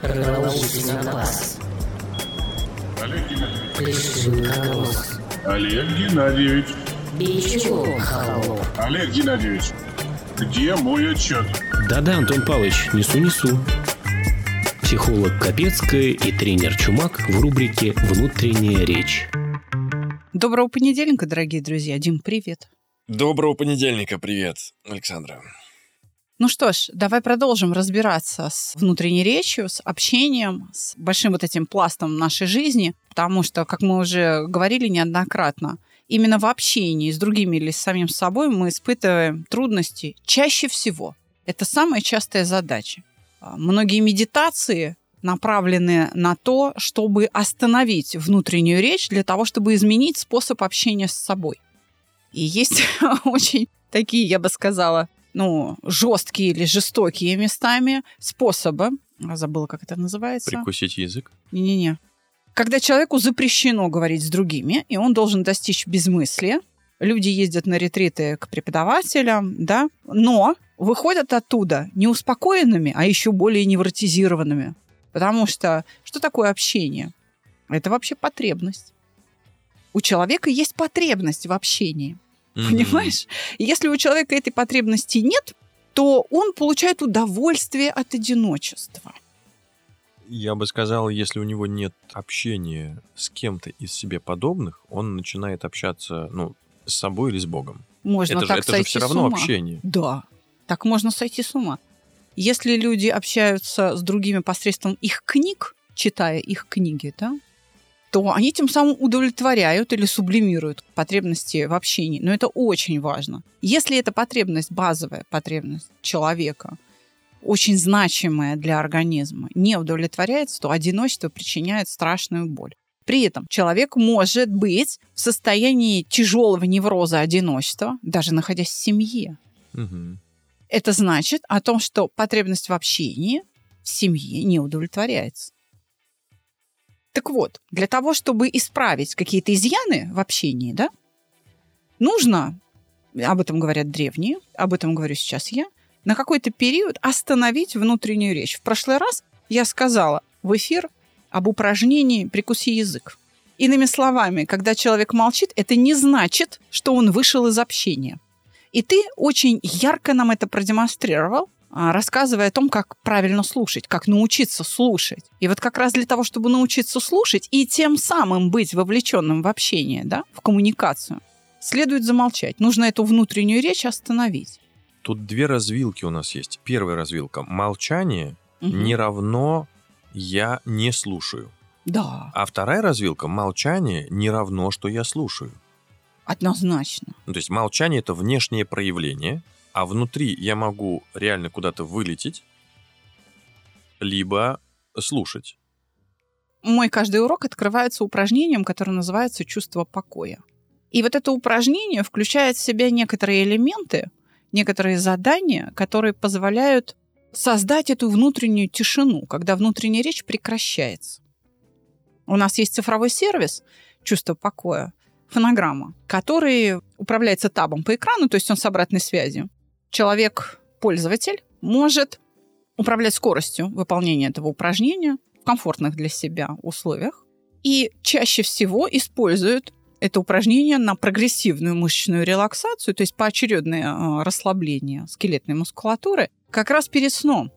Продолжительный класс. Олег Геннадьевич. Плешин колосс. Олег Геннадьевич. Холоп. Олег Геннадьевич. Где мой отчет? Да-да, Антон Павлович, несу-несу. Психолог Капецкая и тренер Чумак в рубрике «Внутренняя речь». Доброго понедельника, дорогие друзья. Дим, привет. Доброго понедельника, привет, Александра. Ну что ж, давай продолжим разбираться с внутренней речью, с общением, с большим вот этим пластом нашей жизни, потому что, как мы уже говорили неоднократно, именно в общении с другими или с самим собой мы испытываем трудности чаще всего. Это самая частая задача. А, Многие медитации направлены на то, чтобы остановить внутреннюю речь для того, чтобы изменить способ общения с собой. И есть очень такие, я бы сказала, ну, жесткие или жестокие местами способы. А, Забыла, как это называется. Прикусить язык. Не-не-не. Когда человеку запрещено говорить с другими, и он должен достичь безмыслия, люди ездят на ретриты к преподавателям, да, но выходят оттуда не успокоенными, а еще более невротизированными. Потому что что такое общение? Это вообще потребность. У человека есть потребность в общении. Понимаешь? И если у человека этой потребности нет, то он получает удовольствие от одиночества. Я бы сказал, если у него нет общения с кем-то из себе подобных, он начинает общаться, ну, с собой или с Богом. Можно это так же, это же сойти все с равно ума. общение. Да, так можно сойти с ума. Если люди общаются с другими посредством их книг, читая их книги, да, то они тем самым удовлетворяют или сублимируют потребности в общении. Но это очень важно. Если эта потребность, базовая потребность человека, очень значимая для организма, не удовлетворяется, то одиночество причиняет страшную боль. При этом человек может быть в состоянии тяжелого невроза одиночества, даже находясь в семье. Мгм. Это значит о том, что потребность в общении в семье не удовлетворяется. Так вот, для того, чтобы исправить какие-то изъяны в общении, да, нужно, об этом говорят древние, об этом говорю сейчас я, на какой-то период остановить внутреннюю речь. В прошлый раз я сказала в эфир об упражнении «прикуси язык». Иными словами, когда человек молчит, это не значит, что он вышел из общения. И ты очень ярко нам это продемонстрировал, рассказывая о том, как правильно слушать, как научиться слушать. И вот как раз для того, чтобы научиться слушать и тем самым быть вовлеченным в общение, да, в коммуникацию, следует замолчать. Нужно эту внутреннюю речь остановить. Тут две развилки у нас есть. Первая развилка. Молчание Мгм. не равно я не слушаю. Да, А вторая развилка. Молчание не равно, что я слушаю. однозначно. Ну, то есть молчание это внешнее проявление, а внутри я могу реально куда-то вылететь, либо слушать. Мой каждый урок открывается упражнением, которое называется «чувство покоя». И вот это упражнение включает в себя некоторые элементы, некоторые задания, которые позволяют создать эту внутреннюю тишину, когда внутренняя речь прекращается. У нас есть цифровой сервис «Чувство покоя», фонограмма, который управляется табом по экрану, то есть он с обратной связью. Человек, пользователь, может управлять скоростью выполнения этого упражнения в комфортных для себя условиях и чаще всего используют это упражнение на прогрессивную мышечную релаксацию, то есть поочередное э, расслабление скелетной мускулатуры как раз перед сном.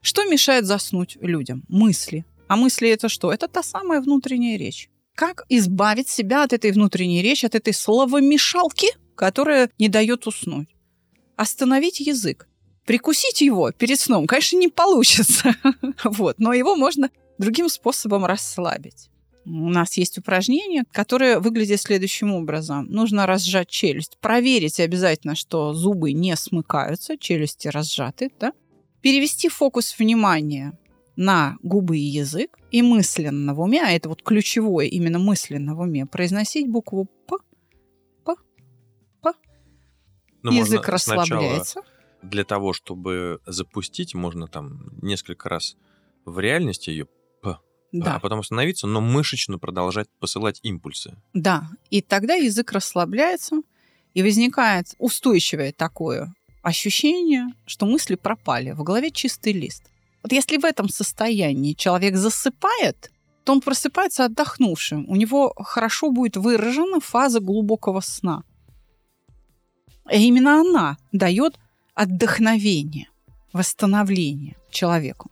Что мешает заснуть людям? Мысли. А мысли это что? Это та самая внутренняя речь. Как избавить себя от этой внутренней речи, от этой словомешалки, которая не дает уснуть? Остановить язык. Прикусить его перед сном, конечно, не получится. вот, но его можно другим способом расслабить. У нас есть упражнение, которое выглядит следующим образом. Нужно разжать челюсть. Проверить обязательно, что зубы не смыкаются, челюсти разжаты. Да? Перевести фокус внимания на губы и язык и мысленно в уме, а это вот ключевое именно мысленно в уме, произносить букву «п». Ну, язык расслабляется. Для того, чтобы запустить, можно там несколько раз в реальности ее, Да. а потом остановиться, но мышечно продолжать посылать импульсы. Да, и тогда язык расслабляется, и возникает устойчивое такое ощущение, что мысли пропали, в голове чистый лист. Вот если в этом состоянии человек засыпает, то он просыпается отдохнувшим. У него хорошо будет выражена фаза глубокого сна. И именно она дает отдохновение, восстановление человеку.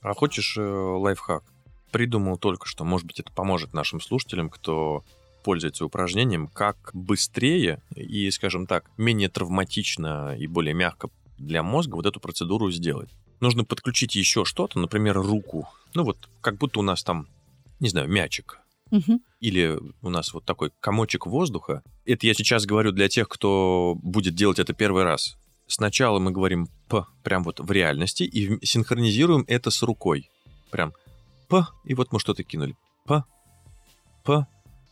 А хочешь э, лайфхак? Придумал только что. Может быть, это поможет нашим слушателям, кто пользуется упражнением, как быстрее и, скажем так, менее травматично и более мягко для мозга вот эту процедуру сделать. Нужно подключить еще что-то, например, руку. Ну вот, как будто у нас там, не знаю, мячик. Мгм. Или у нас вот такой комочек воздуха. Это я сейчас говорю для тех, кто будет делать это первый раз. Сначала мы говорим «п» прям вот в реальности и синхронизируем это с рукой. Прям «п», и вот мы что-то кинули. «П», «п».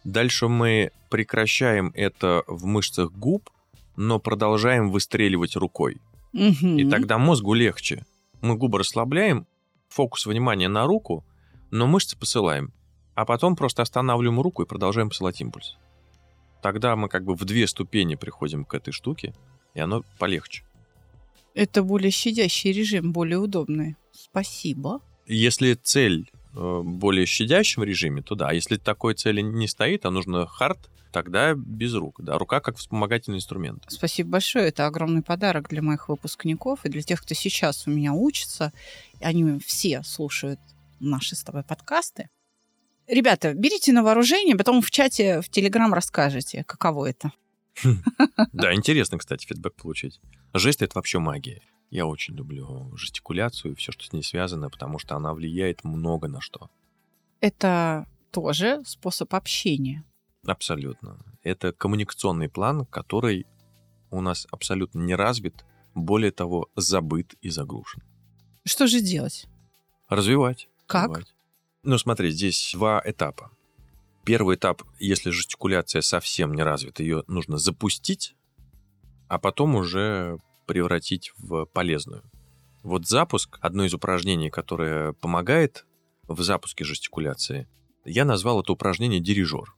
Дальше мы прекращаем это в мышцах губ, но продолжаем выстреливать рукой. Мгм. И тогда мозгу легче. Мы губы расслабляем, фокус внимания на руку, но мышцы посылаем. А потом просто останавливаем руку и продолжаем посылать импульс. Тогда мы как бы в две ступени приходим к этой штуке, и оно полегче. Это более щадящий режим, более удобный. Спасибо. Если цель э, более щадящем режиме, то да. А если такой цели не стоит, а нужно хард, тогда без рук. Да, рука как вспомогательный инструмент. Спасибо большое. Это огромный подарок для моих выпускников и для тех, кто сейчас у меня учится. Они все слушают наши с тобой подкасты. Ребята, берите на вооружение, потом в чате, в Телеграм расскажете, каково это. Да, интересно, кстати, фидбэк получить. Жест — это вообще магия. Я очень люблю жестикуляцию и все, что с ней связано, потому что она влияет много на что. Это тоже способ общения. Абсолютно. Это коммуникационный план, который у нас абсолютно не развит, более того, забыт и заглушен. Что же делать? Развивать. Как? развивать. Ну, смотри, здесь два этапа. Первый этап, если жестикуляция совсем не развита, ее нужно запустить, а потом уже превратить в полезную. Вот запуск, одно из упражнений, которое помогает в запуске жестикуляции, я назвал это упражнение «дирижер».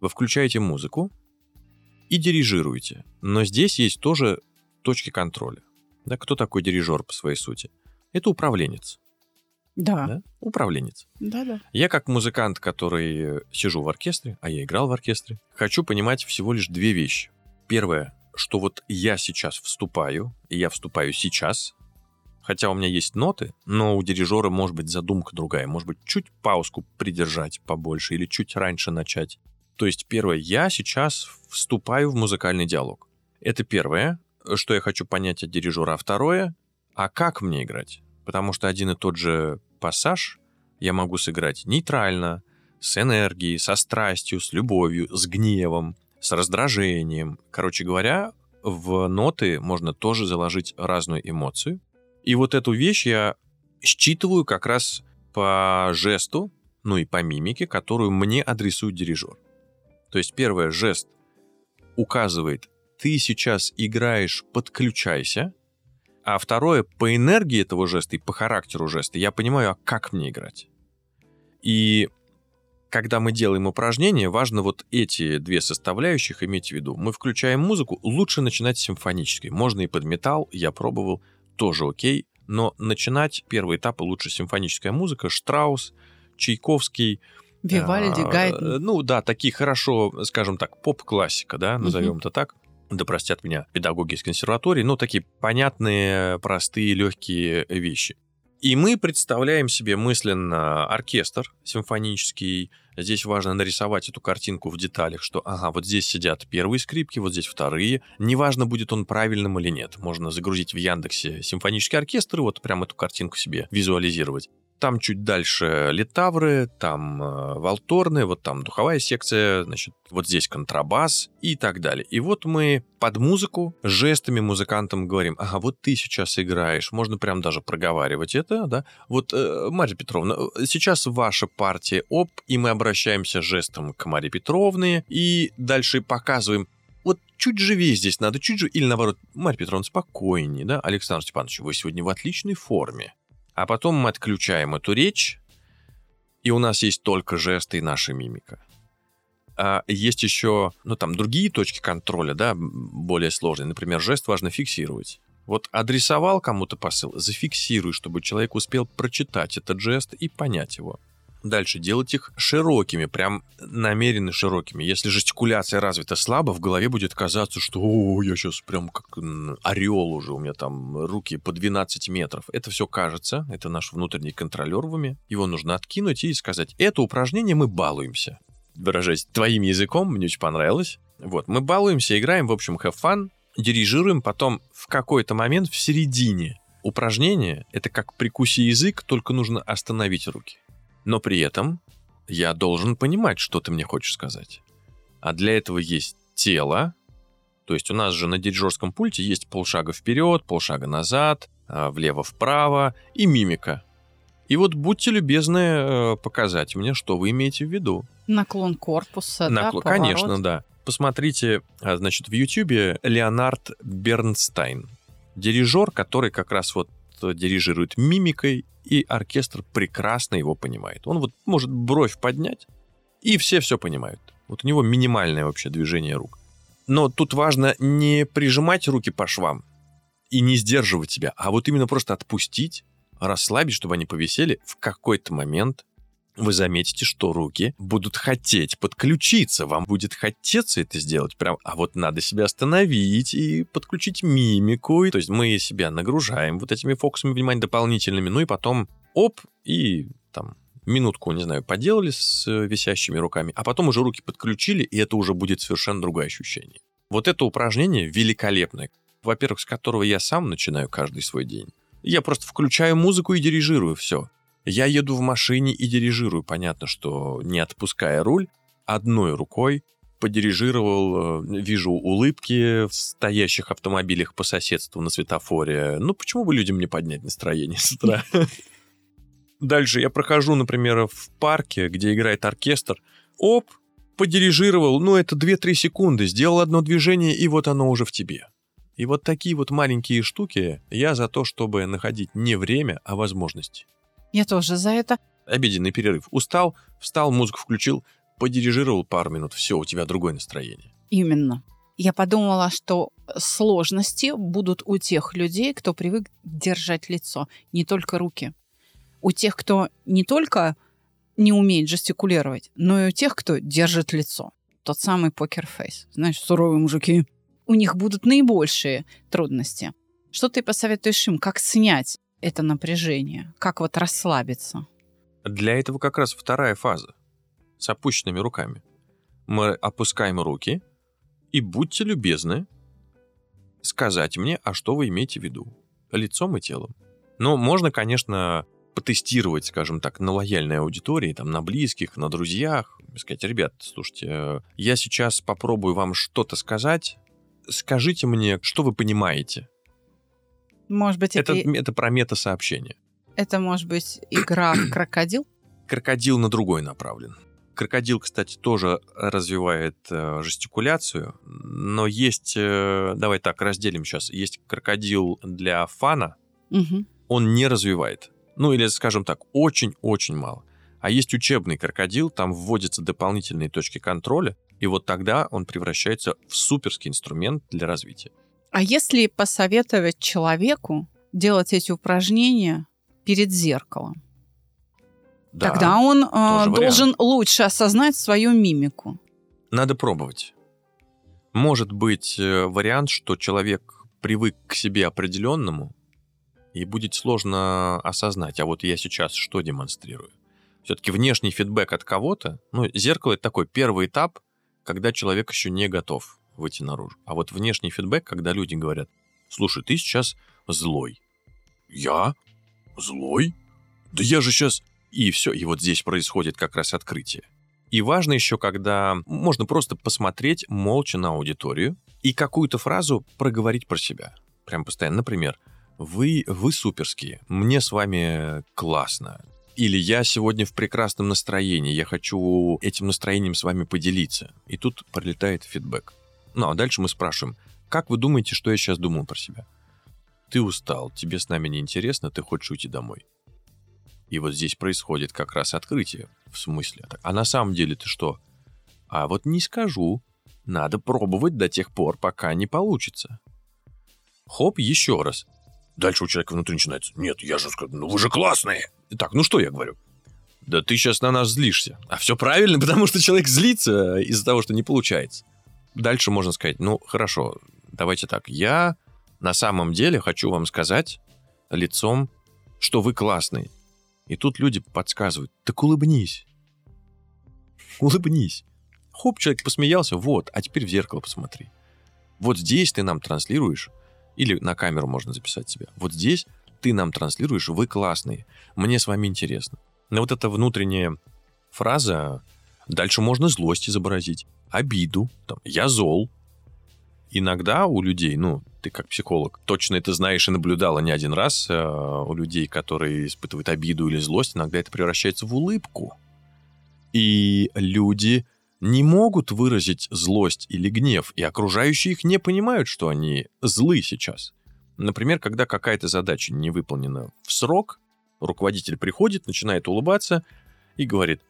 Вы включаете музыку и дирижируете. Но здесь есть тоже точки контроля. Да, кто такой дирижер по своей сути? Это управленец. Да. Да? Управленец. Да, да. Я как музыкант, который сижу в оркестре, а я играл в оркестре, хочу понимать всего лишь две вещи. Первое, что вот я сейчас вступаю, и я вступаю сейчас, хотя у меня есть ноты, но у дирижера может быть задумка другая, может быть чуть паузку придержать побольше или чуть раньше начать. То есть первое, я сейчас вступаю в музыкальный диалог. Это первое, что я хочу понять от дирижера. А второе, а как мне играть? Потому что один и тот же пассаж я могу сыграть нейтрально, с энергией, со страстью, с любовью, с гневом, с раздражением. Короче говоря, в ноты можно тоже заложить разную эмоцию. И вот эту вещь я считываю как раз по жесту, ну и по мимике, которую мне адресует дирижер. То есть первое, жест указывает, ты сейчас играешь, подключайся. А второе, по энергии этого жеста и по характеру жеста я понимаю, а как мне играть. И когда мы делаем упражнение, важно вот эти две составляющих иметь в виду. Мы включаем музыку, лучше начинать с симфонической. Можно и под металл, я пробовал, тоже окей. Но начинать первый этап лучше симфоническая музыка, Штраус, Чайковский. Вивальди, а, Гайден. Ну да, такие хорошо, скажем так, поп-классика, да, назовем это так. Да простят меня педагоги из консерватории, ну такие понятные, простые, легкие вещи. И мы представляем себе мысленно оркестр симфонический. Здесь важно нарисовать эту картинку в деталях, что, ага, вот здесь сидят первые скрипки, вот здесь вторые. Неважно, будет он правильным или нет. Можно загрузить в Яндексе симфонический оркестр и вот прям эту картинку себе визуализировать. Там чуть дальше литавры, там э, валторны, вот там духовая секция, значит, вот здесь контрабас и так далее. И вот мы под музыку жестами музыкантам говорим, ага, вот ты сейчас играешь, можно прям даже проговаривать это, да. Вот, э, Марья Петровна, э, сейчас ваша партия оп, и мы обращаемся жестом к Марье Петровне, и дальше показываем, вот чуть живее здесь надо, чуть же, или наоборот, Марья Петровна, спокойнее, да, Александр Степанович, вы сегодня в отличной форме. А потом мы отключаем эту речь, и у нас есть только жесты и наша мимика. А есть еще, ну, там, другие точки контроля, да, более сложные. Например, жест важно фиксировать. Вот адресовал кому-то посыл, зафиксируй, чтобы человек успел прочитать этот жест и понять его. Дальше делать их широкими, прям намеренно широкими. Если жестикуляция развита слабо, в голове будет казаться, что «О, я сейчас прям как орел уже, у меня там руки по 12 метров». Это все кажется, это наш внутренний контролер в уме. Его нужно откинуть и сказать «Это упражнение мы балуемся». Выражаясь твоим языком, мне очень понравилось. Вот, мы балуемся, играем, в общем, have fun, дирижируем, потом в какой-то момент в середине упражнения, это как прикуси язык, только нужно остановить руки. Но при этом я должен понимать, что ты мне хочешь сказать. А для этого есть тело. То есть у нас же на дирижерском пульте есть полшага вперед, полшага назад, а, влево-вправо и мимика. И вот будьте любезны э, показать мне, что вы имеете в виду. Наклон корпуса, да, Накло- поворот. Конечно, да. Посмотрите, а, значит, в Ютьюбе Леонард Бернстайн. Дирижер, который как раз вот дирижирует мимикой, и оркестр прекрасно его понимает. Он вот может бровь поднять, и все все понимают. Вот у него минимальное вообще движение рук. Но тут важно не прижимать руки по швам и не сдерживать себя, а вот именно просто отпустить, расслабить, чтобы они повисели. В какой-то момент вы заметите, что руки будут хотеть подключиться. Вам будет хотеться это сделать прям. А вот надо себя остановить и подключить мимику. То есть мы себя нагружаем вот этими фокусами внимания дополнительными. Ну и потом оп, и там минутку, не знаю, поделали с э, висящими руками, а потом уже руки подключили, и это уже будет совершенно другое ощущение. Вот это упражнение великолепное. Во-первых, с которого я сам начинаю каждый свой день. Я просто включаю музыку и дирижирую все. Я еду в машине и дирижирую. Понятно, что не отпуская руль, одной рукой подирижировал, э, вижу улыбки в стоящих автомобилях по соседству на светофоре. Ну, почему бы людям не поднять настроение с утра? Дальше я прохожу, например, в парке, где играет оркестр. Оп, подирижировал, ну, это 2-3 секунды, сделал одно движение, и вот оно уже в тебе. И вот такие вот маленькие штуки я за то, чтобы находить не время, а возможности. Я тоже за это. Обеденный перерыв. Устал, встал, музыку включил, подирижировал пару минут. Все, у тебя другое настроение. Именно. Я подумала, что сложности будут у тех людей, кто привык держать лицо, не только руки. У тех, кто не только не умеет жестикулировать, но и у тех, кто держит лицо. Тот самый покерфейс. Знаешь, суровые мужики. У них будут наибольшие трудности. Что ты посоветуешь им? Как снять это напряжение? Как вот расслабиться? Для этого как раз вторая фаза. С опущенными руками. Мы опускаем руки и будьте любезны сказать мне, а что вы имеете в виду. Лицом и телом. Но можно, конечно, потестировать, скажем так, на лояльной аудитории, там, на близких, на друзьях. И Сказать, ребят, слушайте, э, я сейчас попробую вам что-то сказать. Скажите мне, что вы понимаете. Может быть, Это, это, это про мета-сообщение. это может быть игра в крокодил? Крокодил на другой направлен. Крокодил, кстати, тоже развивает э, жестикуляцию, но есть, э, давай так, разделим сейчас, есть крокодил для фана, Мгм. он не развивает. Ну или, скажем так, очень-очень мало. А есть учебный крокодил, там вводятся дополнительные точки контроля, и вот тогда он превращается в суперский инструмент для развития. А если посоветовать человеку делать эти упражнения перед зеркалом, Да, тогда он э, должен лучше осознать свою мимику. надо пробовать. Может быть э, вариант, что человек привык к себе определенному, и будет сложно осознать, а вот я сейчас что демонстрирую. Все-таки внешний фидбэк от кого-то, ну, зеркало это такой первый этап, когда человек еще не готов выйти наружу. А вот внешний фидбэк, когда люди говорят, слушай, ты сейчас злой. Я? Злой? Да я же сейчас... И все, и вот здесь происходит как раз открытие. И важно еще, когда можно просто посмотреть молча на аудиторию и какую-то фразу проговорить про себя. Прям постоянно. Например, вы, вы суперские, мне с вами классно. Или я сегодня в прекрасном настроении, я хочу этим настроением с вами поделиться. И тут пролетает фидбэк. Ну, а дальше мы спрашиваем, как вы думаете, что я сейчас думаю про себя? Ты устал, тебе с нами неинтересно, ты хочешь уйти домой. И вот здесь происходит как раз открытие. В смысле? А на самом деле ты что? А вот не скажу. Надо пробовать до тех пор, пока не получится. Хоп, еще раз. Дальше у человека внутри начинается. Нет, я же сказал, ну вы же классные. Так, ну что я говорю? Да ты сейчас на нас злишься. А все правильно, потому что человек злится из-за того, что не получается. Дальше можно сказать, ну хорошо, давайте так. Я на самом деле хочу вам сказать лицом, что вы классный. И тут люди подсказывают, так улыбнись. Улыбнись. Хоп, человек посмеялся, вот, а теперь в зеркало посмотри. Вот здесь ты нам транслируешь, или на камеру можно записать себя, вот здесь ты нам транслируешь, вы классные, мне с вами интересно. Но вот эта внутренняя фраза, дальше можно злость изобразить, обиду, там, я зол. Иногда у людей, ну, ты как психолог точно это знаешь и наблюдала не один раз, э, у людей, которые испытывают обиду или злость, иногда это превращается в улыбку. И люди не могут выразить злость или гнев, и окружающие их не понимают, что они злы сейчас. Например, когда какая-то задача не выполнена в срок, руководитель приходит, начинает улыбаться и говорит,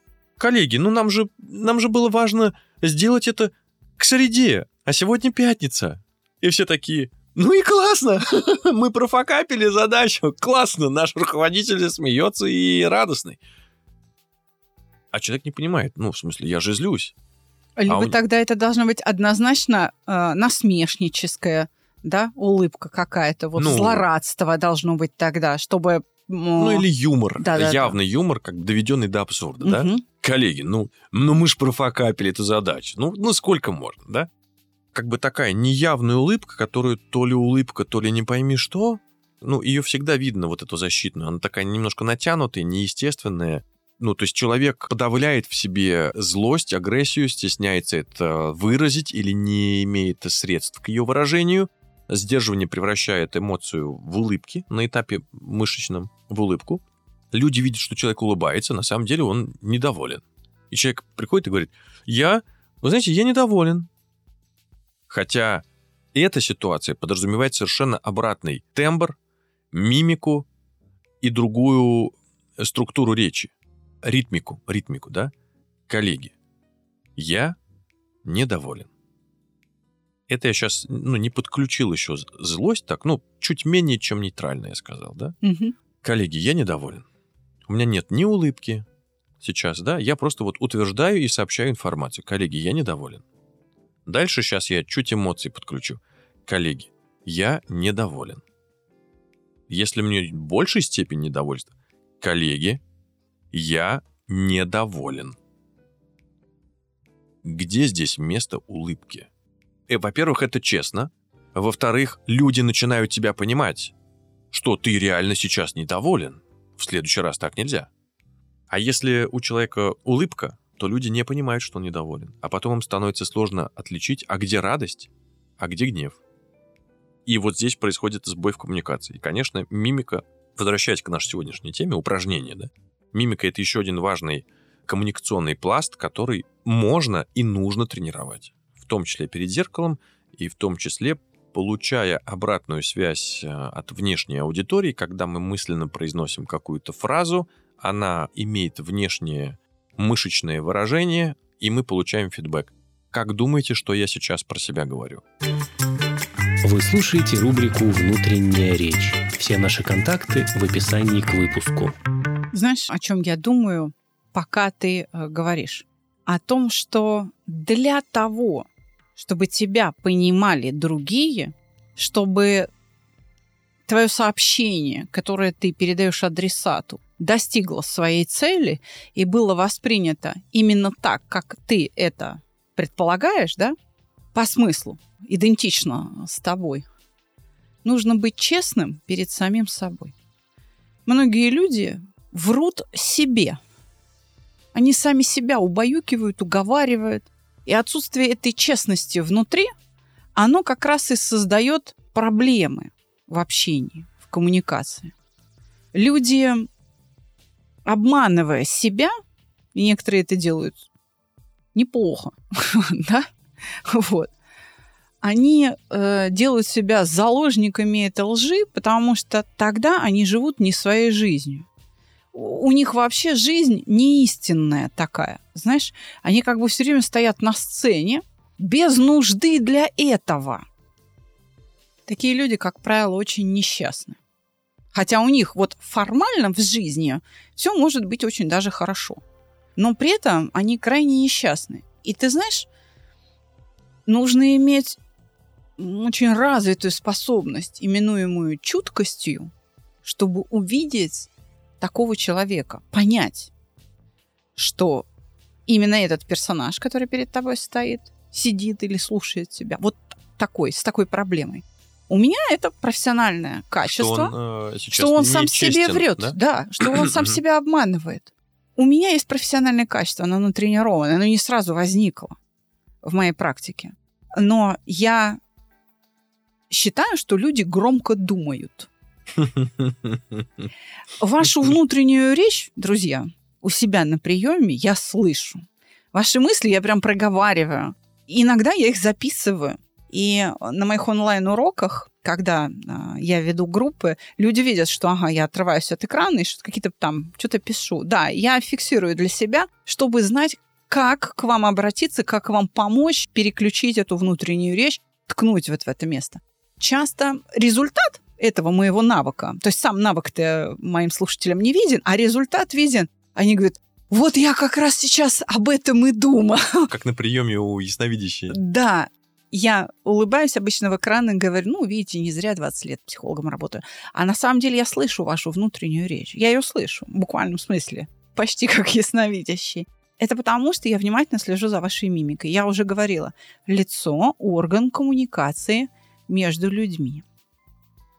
коллеги, ну нам же, нам же было важно сделать это к среде, а сегодня пятница. И все такие, ну и классно, мы профокапили задачу, классно, наш руководитель смеется и радостный. А человек не понимает, ну, в смысле, я же злюсь. Либо А он- тогда это должно быть однозначно э, насмешническая, да, улыбка какая-то, вот Ну. злорадство должно быть тогда, чтобы... Ну или юмор, Да-да-да. явный юмор, как доведенный до абсурда, да? Коллеги, ну, ну мы ж профокапили эту задачу, ну, ну сколько можно, да? Как бы такая неявная улыбка, которую то ли улыбка, то ли не пойми что, ну, ее всегда видно, вот эту защитную, она такая немножко натянутая, неестественная, ну, то есть человек подавляет в себе злость, агрессию, стесняется это выразить или не имеет средств к ее выражению. Сдерживание превращает эмоцию в улыбки на этапе мышечном, в улыбку. Люди видят, что человек улыбается, на самом деле он недоволен. И человек приходит и говорит, я, вы знаете, я недоволен. Хотя эта ситуация подразумевает совершенно обратный тембр, мимику и другую структуру речи ритмику, ритмику, да? Коллеги, я недоволен. Это я сейчас, ну, не подключил еще злость, так, ну, чуть менее, чем нейтрально я сказал, да? Мгм. Коллеги, я недоволен. У меня нет ни улыбки сейчас, да? Я просто вот утверждаю и сообщаю информацию. Коллеги, я недоволен. Дальше сейчас я чуть эмоций подключу. Коллеги, я недоволен. Если мне в большей степени недовольство, коллеги, я недоволен. Где здесь место улыбки? Э, во-первых, это честно. Во-вторых, люди начинают тебя понимать, что ты реально сейчас недоволен. В следующий раз так нельзя. А если у человека улыбка, то люди не понимают, что он недоволен. А потом им становится сложно отличить, а где радость, а где гнев. И вот здесь происходит сбой в коммуникации. И, конечно, мимика, возвращаясь к нашей сегодняшней теме, упражнение, да, мимика — это еще один важный коммуникационный пласт, который можно и нужно тренировать. В том числе перед зеркалом, и в том числе получая обратную связь э, от внешней аудитории, когда мы мысленно произносим какую-то фразу, она имеет внешнее мышечное выражение, и мы получаем фидбэк. Как думаете, что я сейчас про себя говорю? Вы слушаете рубрику «Внутренняя речь». Все наши контакты в описании к выпуску. Знаешь, о чем я думаю, пока ты э, говоришь? О том, что для того, чтобы тебя понимали другие, чтобы твое сообщение, которое ты передаешь адресату, достигло своей цели и было воспринято именно так, как ты это предполагаешь, да, по смыслу, идентично с тобой, нужно быть честным перед самим собой. Многие люди врут себе. Они сами себя убаюкивают, уговаривают. И отсутствие этой честности внутри, оно как раз и создает проблемы в общении, в коммуникации. Люди, обманывая себя, и некоторые это делают неплохо, да, вот, они э, делают себя заложниками этой лжи, потому что тогда они живут не своей жизнью. У них вообще жизнь не истинная такая. Знаешь, они как бы все время стоят на сцене без нужды для этого. Такие люди, как правило, очень несчастны. Хотя у них вот формально в жизни все может быть очень даже хорошо. Но при этом они крайне несчастны. И ты знаешь, нужно иметь очень развитую способность, именуемую чуткостью, чтобы увидеть такого человека, понять, что именно этот персонаж, который перед тобой стоит, сидит или слушает тебя, вот такой, с такой проблемой. У меня это профессиональное качество, Что он, э, что он сам себе нечестен, врет, да? да, что он сам себя обманывает. У меня есть профессиональное качество, оно натренировано, оно не сразу возникло в моей практике. Но я считаю, что люди громко думают. Вашу внутреннюю речь, друзья, у себя на приеме я слышу. Ваши мысли я прям проговариваю. Иногда я их записываю. И на моих онлайн-уроках, когда а, я веду группы, люди видят, что, ага, я отрываюсь от экрана и что-то какие-то там, что-то пишу. Да, я фиксирую для себя, чтобы знать, как к вам обратиться, как вам помочь переключить эту внутреннюю речь, ткнуть вот в это место. Часто результат этого моего навыка, то есть сам навык-то моим слушателям не виден, а результат виден. Они говорят, вот я как раз сейчас об этом и думаю. Как на приеме у ясновидящей. Да, я улыбаюсь обычно в экран и говорю, ну, видите, не зря 20 лет психологом работаю. А на самом деле я слышу вашу внутреннюю речь. Я ее слышу, в буквальном смысле. Почти как ясновидящий. Это потому, что я внимательно слежу за вашей мимикой. Я уже говорила, лицо – орган коммуникации между людьми.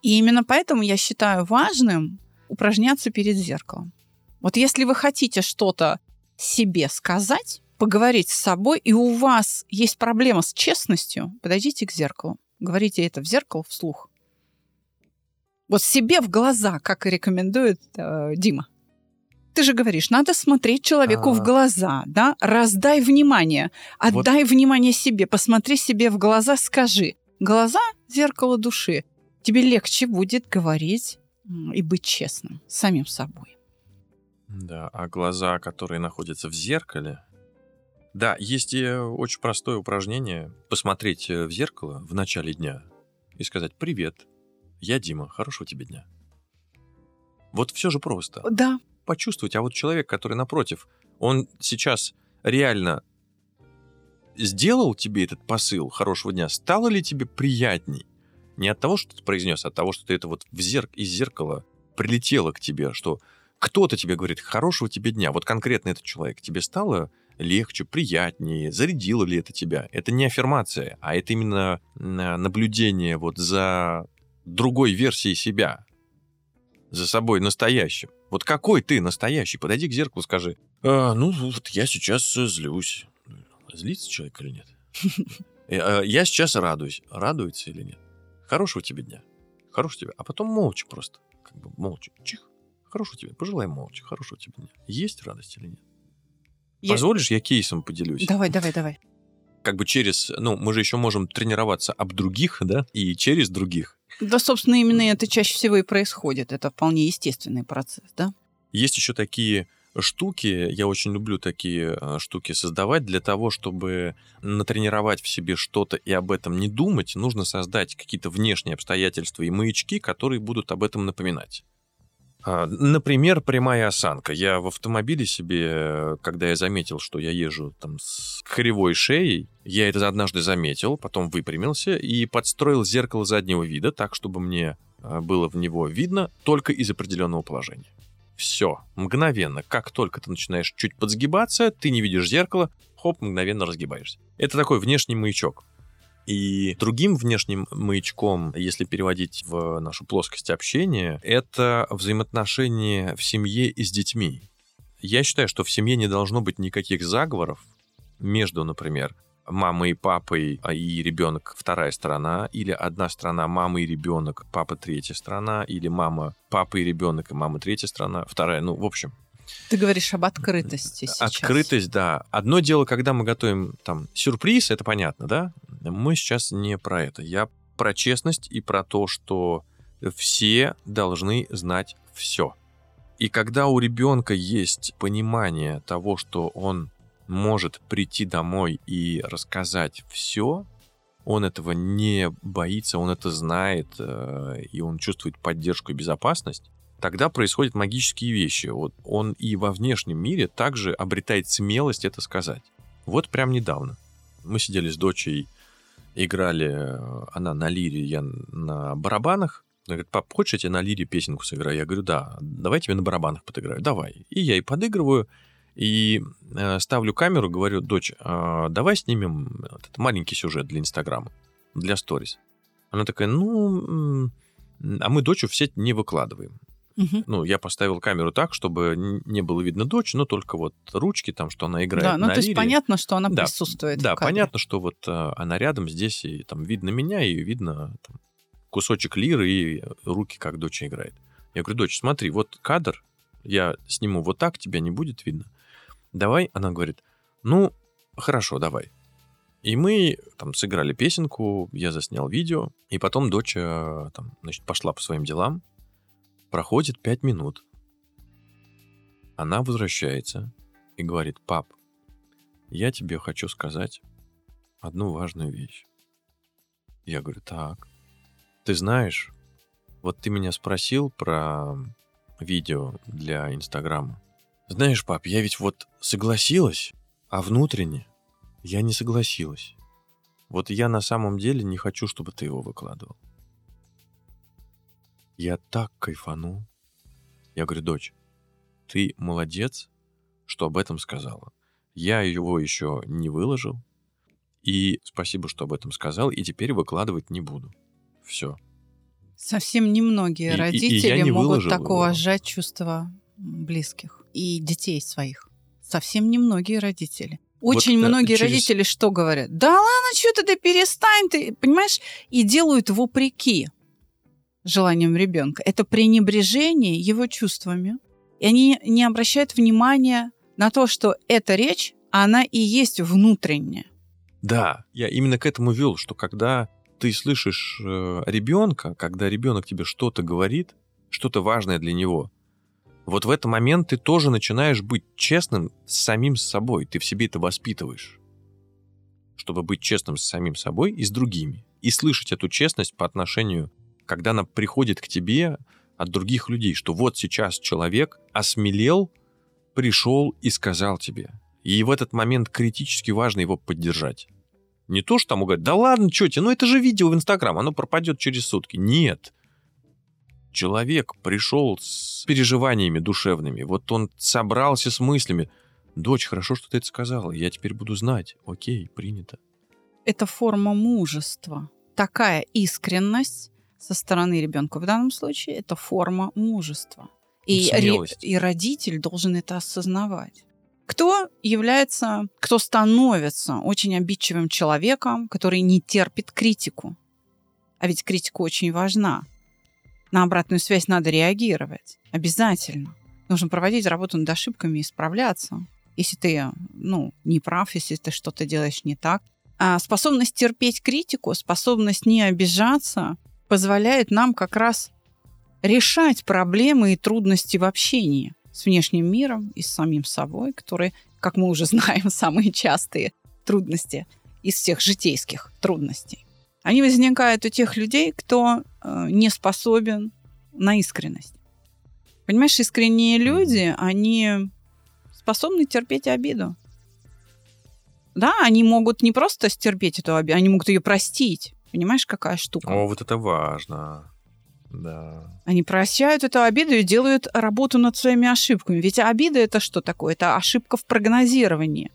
И именно поэтому я считаю важным упражняться перед зеркалом. Вот если вы хотите что-то себе сказать, поговорить с собой, и у вас есть проблема с честностью, подойдите к зеркалу. Говорите это в зеркало вслух. Вот себе в глаза, как и рекомендует э, Дима. Ты же говоришь, надо смотреть человеку в А. глаза, да? Раздай внимание, отдай внимание себе, посмотри себе в глаза, скажи. Глаза – зеркало души. Тебе легче будет говорить и быть честным с самим собой. Да, а глаза, которые находятся в зеркале... Да, есть и очень простое упражнение. Посмотреть э, в зеркало в начале дня и сказать «Привет, я Дима, хорошего тебе дня». Вот все же просто. Да, Почувствовать, а вот человек, который напротив, он сейчас реально сделал тебе этот посыл хорошего дня, стало ли тебе приятней? Не от того, что ты произнес, а от того, что ты это вот в зерк... из зеркала прилетело к тебе, что кто-то тебе говорит «хорошего тебе дня». Вот конкретно этот человек. Тебе стало легче, приятнее, зарядило ли это тебя? Это не аффирмация, а это именно на- наблюдение вот за другой версией себя, за собой настоящим. Вот какой ты настоящий? Подойди к зеркалу, скажи. «А, ну, вот я сейчас э, злюсь. Злится человек или нет? Э, а, Я сейчас радуюсь. Радуется или нет? Хорошего тебе дня. Хорошего тебе. А потом молча просто. Как бы молча. Чих. Хорошего тебе. Пожелай молча. Хорошего тебе дня. Есть радость или нет? Я- Позволишь, я кейсом поделюсь? давай, давай, давай. Как бы через... Ну, мы же еще можем тренироваться об других, да? И через других. Да, собственно, именно это чаще всего и происходит. Это вполне естественный процесс, да? Есть еще такие штуки, я очень люблю такие э, штуки создавать для того, чтобы натренировать в себе что-то и об этом не думать, нужно создать какие-то внешние обстоятельства и маячки, которые будут об этом напоминать. А, Например, прямая осанка. Я в автомобиле себе, когда я заметил, что я езжу там с кривой шеей, я это однажды заметил, потом выпрямился и подстроил зеркало заднего вида так, чтобы мне э, было в него видно только из определенного положения. Все, мгновенно, как только ты начинаешь чуть подсгибаться, ты не видишь зеркало, хоп, мгновенно разгибаешься. Это такой внешний маячок. И другим внешним маячком, если переводить в нашу плоскость общения, это взаимоотношения в семье и с детьми. Я считаю, что в семье не должно быть никаких заговоров между, например, мамой и папой а и ребенок вторая сторона, или одна сторона мама и ребенок, папа третья сторона, или мама, папа и ребенок, и мама третья сторона, вторая, ну, в общем, Ты говоришь об открытости сейчас. Открытость, да. Одно дело, когда мы готовим там сюрприз, это понятно, да? Мы сейчас не про это. Я про честность и про то, что все должны знать все. И когда у ребенка есть понимание того, что он может прийти домой и рассказать все, он этого не боится, он это знает, э, и он чувствует поддержку и безопасность, тогда происходят магические вещи. Вот он и во внешнем мире также обретает смелость это сказать. Вот прям недавно. Мы сидели с дочей, играли, э, она на лире, я на барабанах. Она говорит, пап, хочешь, я тебе на лире песенку сыграю? Я говорю, да, давай тебе на барабанах подыграю. Давай. И я ей подыгрываю, и э, ставлю камеру, говорю, дочь, э, давай снимем этот маленький сюжет для Инстаграма, для сторис. Она такая, ну, а мы дочь в сеть не выкладываем. Мгм. Ну, я поставил камеру так, чтобы не было видно дочь, но только вот ручки там, что она играет Да, ну на то есть лире. понятно, что она Да, присутствует. Да, в кадре. понятно, что вот э, она рядом здесь, и там видно меня, и видно там, кусочек лиры, и руки, как дочь играет. Я говорю, дочь, смотри, вот кадр, я сниму вот так, тебя не будет видно. Давай, она говорит, ну, хорошо, давай. И мы там сыграли песенку, я заснял видео, и потом дочь э, там, значит, пошла по своим делам. Проходит пять минут. Она возвращается и говорит, пап, я тебе хочу сказать одну важную вещь. Я говорю, так. Ты знаешь, вот ты меня спросил про видео для Инстаграма. Знаешь, пап, я ведь вот согласилась, а внутренне я не согласилась. Вот я на самом деле не хочу, чтобы ты его выкладывал. Я так кайфанул. Я говорю, дочь, ты молодец, что об этом сказала. Я его еще не выложил. И спасибо, что об этом сказал. И теперь выкладывать не буду. Все. Совсем немногие И- и- и родители не могут так его. уважать чувства близких и детей своих. Совсем немногие родители. Очень Вот, э, многие через- родители что говорят? Да ладно, что ты, да перестань ты, понимаешь? И делают вопреки желаниям ребенка. Это пренебрежение его чувствами. И они не обращают внимания на то, что эта речь, она и есть внутренняя. Да, я именно к этому вел, что когда ты слышишь э, ребенка, когда ребенок тебе что-то говорит, что-то важное для него, вот в этот момент ты тоже начинаешь быть честным с самим собой. Ты в себе это воспитываешь. Чтобы быть честным с самим собой и с другими. И слышать эту честность по отношению, когда она приходит к тебе от других людей, что вот сейчас человек осмелел, пришел и сказал тебе. И в этот момент критически важно его поддержать. Не то, что там говорят, да ладно, что тебе, ну это же видео в Инстаграм, оно пропадет через сутки. Нет. Человек пришел с переживаниями душевными, вот он собрался с мыслями. Дочь, хорошо, что ты это сказала, я теперь буду знать. Окей, принято. это форма мужества. Такая искренность со стороны ребенка в данном случае это форма мужества. И, Смелость. и родитель должен это осознавать. Кто является, кто становится очень обидчивым человеком, который не терпит критику? А ведь критика очень важна. На обратную связь надо реагировать. Обязательно. Нужно проводить работу над ошибками и справляться. Если ты, ну, не прав, если ты что-то делаешь не так. А способность терпеть критику, способность не обижаться позволяет нам как раз решать проблемы и трудности в общении с внешним миром и с самим собой, которые, как мы уже знаем, самые частые трудности из всех житейских трудностей. Они возникают у тех людей, кто э, не способен на искренность. Понимаешь, искренние люди, они способны терпеть обиду. Да, они могут не просто стерпеть эту обиду, они могут ее простить. Понимаешь, какая штука? О, вот это важно. Да. Они прощают эту обиду и делают работу над своими ошибками. Ведь обида это что такое? Это ошибка в прогнозировании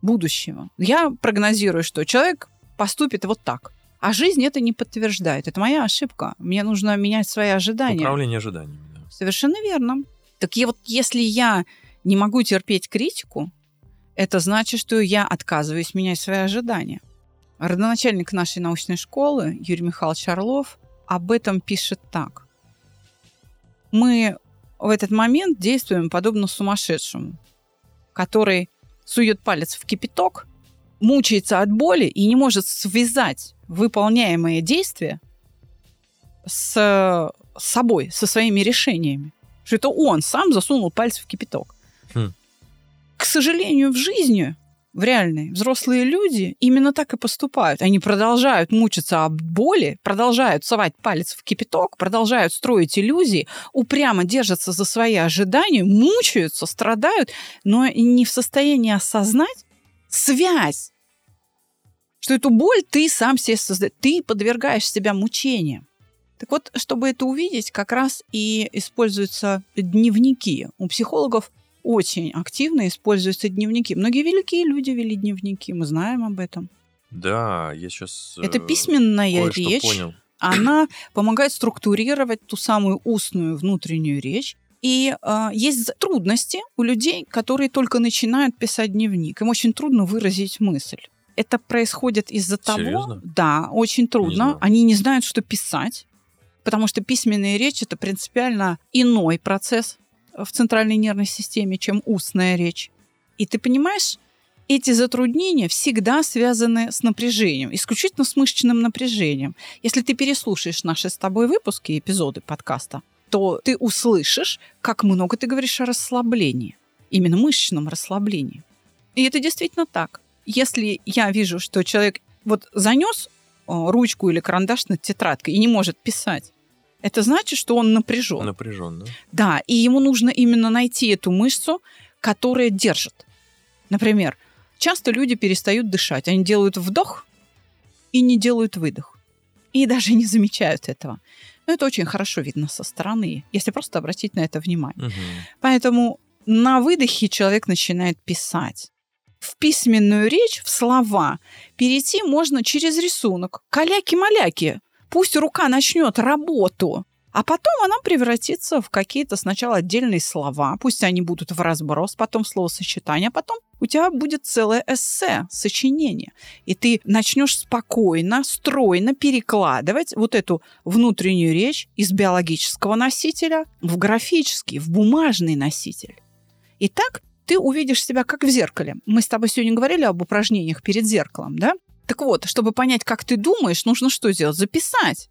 будущего. Я прогнозирую, что человек поступит вот так. А жизнь это не подтверждает. Это моя ошибка. Мне нужно менять свои ожидания. Управление ожиданиями. да. Совершенно верно. Так я вот если я не могу терпеть критику, это значит, что я отказываюсь менять свои ожидания. Родоначальник нашей научной школы Юрий Михайлович Орлов об этом пишет так. Мы в этот момент действуем подобно сумасшедшему, который сует палец в кипяток, мучается от боли и не может связать выполняемое действие с собой, со своими решениями. Что это он сам засунул пальцы в кипяток. Хм. К сожалению, в жизни в реальной. Взрослые люди именно так и поступают. Они продолжают мучиться от боли, продолжают совать палец в кипяток, продолжают строить иллюзии, упрямо держатся за свои ожидания, мучаются, страдают, но не в состоянии осознать связь, что эту боль ты сам себе создаешь, ты подвергаешь себя мучениям. Так вот, чтобы это увидеть, как раз и используются дневники. У психологов очень активно используются дневники. Многие великие люди вели дневники, мы знаем об этом. Да, я сейчас... Это письменная речь. понял. Она помогает структурировать ту самую устную внутреннюю речь. И э, есть трудности у людей, которые только начинают писать дневник. Им очень трудно выразить мысль. Это происходит из-за того, да, очень трудно. знал. Они не знают, что писать, потому что письменная речь это принципиально иной процесс в центральной нервной системе, чем устная речь. И ты понимаешь, эти затруднения всегда связаны с напряжением, исключительно с мышечным напряжением. Если ты переслушаешь наши с тобой выпуски, эпизоды подкаста, то ты услышишь, как много ты говоришь о расслаблении, именно мышечном расслаблении. И это действительно так. Если я вижу, что человек вот занес э, ручку или карандаш над тетрадкой и не может писать, это значит, что он напряжен. Напряжен, да? Да, и ему нужно именно найти эту мышцу, которая держит. Например, часто люди перестают дышать. Они делают вдох и не делают выдох. И даже не замечают этого. Но это очень хорошо видно со стороны, если просто обратить на это внимание. Мгм. Поэтому на выдохе человек начинает писать. В письменную речь, в слова, перейти можно через рисунок. Каляки-маляки. Пусть рука начнет работу. А потом она превратится в какие-то сначала отдельные слова, пусть они будут в разброс, потом словосочетание, а потом у тебя будет целое эссе, сочинение. И ты начнешь спокойно, стройно перекладывать вот эту внутреннюю речь из биологического носителя в графический, в бумажный носитель. И так ты увидишь себя как в зеркале. Мы с тобой сегодня говорили об упражнениях перед зеркалом, да? Так вот, чтобы понять, как ты думаешь, нужно что сделать? Записать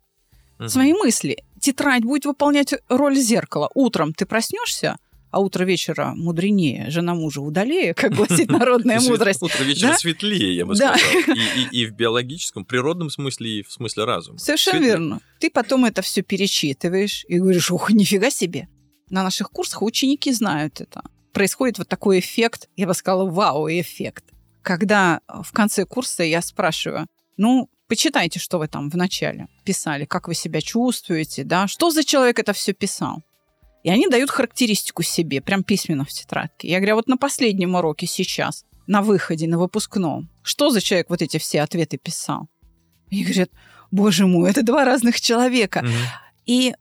Мгм. свои мысли. Тетрадь будет выполнять роль зеркала. Утром ты проснешься, а утро вечера мудренее, жена мужа удалее, как гласит народная мудрость. Утро вечера Да? светлее, я бы Да. сказал. И, и- и в биологическом, природном смысле, и в смысле разума. Совершенно Светлее. верно. Ты потом это все перечитываешь и говоришь, ух, нифига себе. На наших курсах ученики знают это. Происходит вот такой эффект, я бы сказала, вау-эффект. Когда в конце курса я спрашиваю, ну, почитайте, что вы там в начале писали, как вы себя чувствуете, да, что за человек это все писал. И они дают характеристику себе, прям письменно в тетрадке. Я говорю, а вот на последнем уроке сейчас, на выходе, на выпускном, что за человек вот эти все ответы писал? И говорят, боже мой, это два разных человека. Мгм. И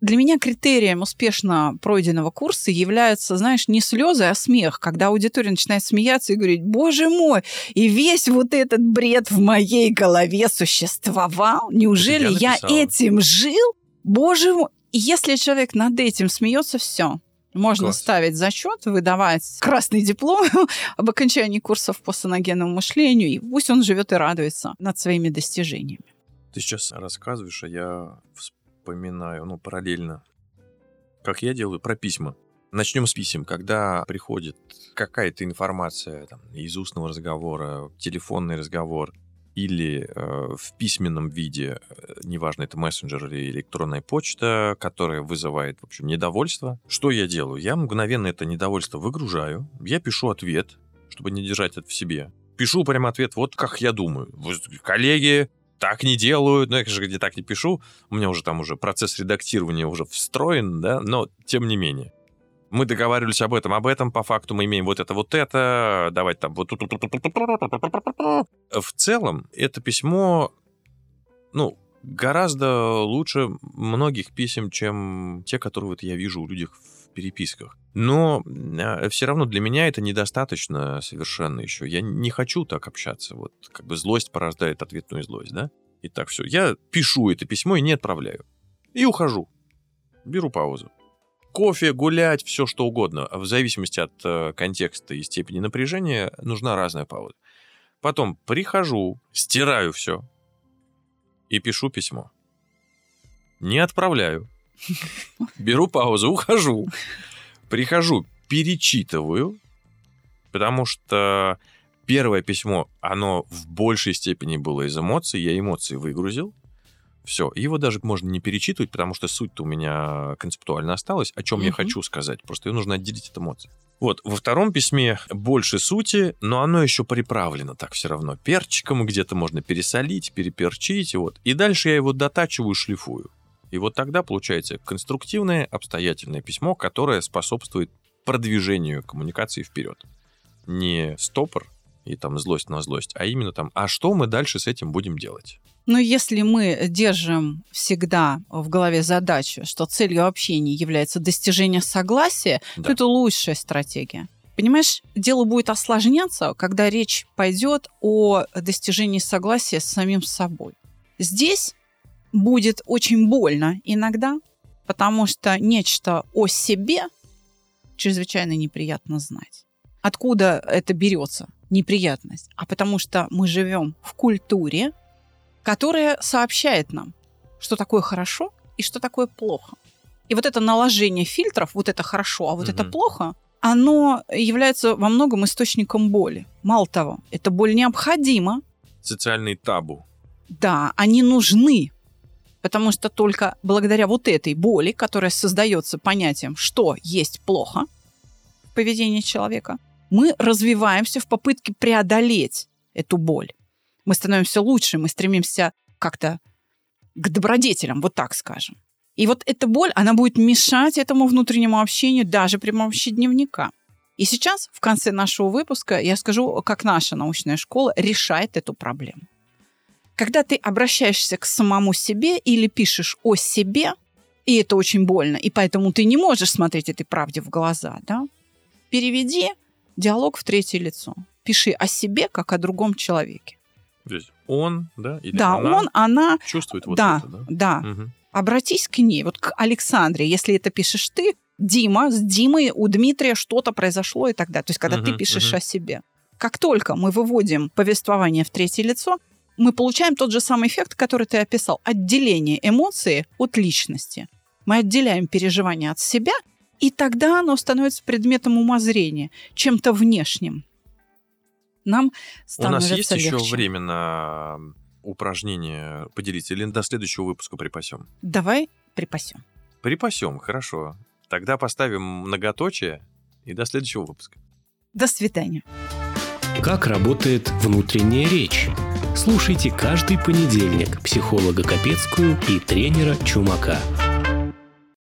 для меня критерием успешно пройденного курса являются, знаешь, не слезы, а смех, когда аудитория начинает смеяться и говорить, боже мой, и весь вот этот бред в моей голове существовал. Неужели я я, этим жил? Боже мой. И если человек над этим смеется, все. Можно Класс. ставить зачет, выдавать красный диплом об окончании курсов по саногенному мышлению, и пусть он живет и радуется над своими достижениями. Ты сейчас рассказываешь, а я вспоминаю, ну, параллельно, как я делаю, про письма. Начнем с писем. Когда приходит какая-то информация там, из устного разговора, телефонный разговор или э, в письменном виде, э, неважно, это мессенджер или электронная почта, которая вызывает, в общем, недовольство, что я делаю? Я мгновенно это недовольство выгружаю, я пишу ответ, чтобы не держать это в себе. Пишу прям ответ, вот как я думаю. Коллеги, так не делают, но я, конечно, не так не пишу. У меня уже там уже процесс редактирования уже встроен, да, но тем не менее. Мы договаривались об этом, об этом, по факту мы имеем вот это, вот это, Давайте там вот... В целом, это письмо, ну, гораздо лучше многих писем, чем те, которые вот я вижу у людей в переписках. Но все равно для меня это недостаточно совершенно еще. Я не хочу так общаться. Вот как бы злость порождает ответную злость, да? И так все. Я пишу это письмо и не отправляю. И ухожу. Беру паузу. Кофе, гулять, все что угодно. В зависимости от э, контекста и степени напряжения нужна разная пауза. Потом прихожу, стираю все и пишу письмо. Не отправляю. Беру паузу, ухожу. Прихожу, перечитываю, потому что Первое письмо, оно в большей степени было из эмоций, я эмоции выгрузил. Все, его даже можно не перечитывать, потому что суть-то у меня концептуально осталась, о чем я Мгм. хочу сказать. Просто ее нужно отделить от эмоций. Вот, во втором письме больше сути, но оно еще приправлено так все равно перчиком, где-то можно пересолить, переперчить, вот. И дальше я его дотачиваю, шлифую. И вот тогда получается конструктивное, обстоятельное письмо, которое способствует продвижению коммуникации вперед. Не стопор и там злость на злость, а именно там, а что мы дальше с этим будем делать? Но если мы держим всегда в голове задачу, что целью общения является достижение согласия, Да. то это лучшая стратегия. Понимаешь, дело будет осложняться, когда речь пойдет о достижении согласия с самим собой. Здесь будет очень больно иногда, потому что нечто о себе чрезвычайно неприятно знать. Откуда это берется, неприятность? А потому что мы живем в культуре, которая сообщает нам, что такое хорошо и что такое плохо. И вот это наложение фильтров, вот это хорошо, а вот это Мгм. плохо, оно является во многом источником боли. Мало того, эта боль необходима, Социальный табу. да, они нужны, потому что только благодаря вот этой боли, которая создается понятием, что есть плохо в поведении человека, мы развиваемся в попытке преодолеть эту боль. Мы становимся лучше, мы стремимся как-то к добродетелям, вот так скажем. И вот эта боль, она будет мешать этому внутреннему общению даже при помощи дневника. И сейчас, в конце нашего выпуска, я скажу, как наша научная школа решает эту проблему. Когда ты обращаешься к самому себе или пишешь о себе, и это очень больно, и поэтому ты не можешь смотреть этой правде в глаза, да? Переведи диалог в третье лицо. Пиши о себе, как о другом человеке. То есть он, да, или да, она он, она, чувствует вот да, это, да? да. Мгм. Обратись к ней, вот к Александре, если это пишешь ты, Дима, с Димой у Дмитрия что-то произошло и так далее. То есть, когда ты Мгм, пишешь мгм. о себе. Как только мы выводим повествование в третье лицо, мы получаем тот же самый эффект, который ты описал. Отделение эмоции от личности. Мы отделяем переживание от себя, и тогда оно становится предметом умозрения, чем-то внешним. Нам У становится нас есть еще легче. время на упражнение поделиться или до следующего выпуска припасем? Давай припасем. Припасем, хорошо. Тогда поставим многоточие и до следующего выпуска. До свидания. Как работает внутренняя речь? Слушайте каждый понедельник психолога Капецкую и тренера Чумака.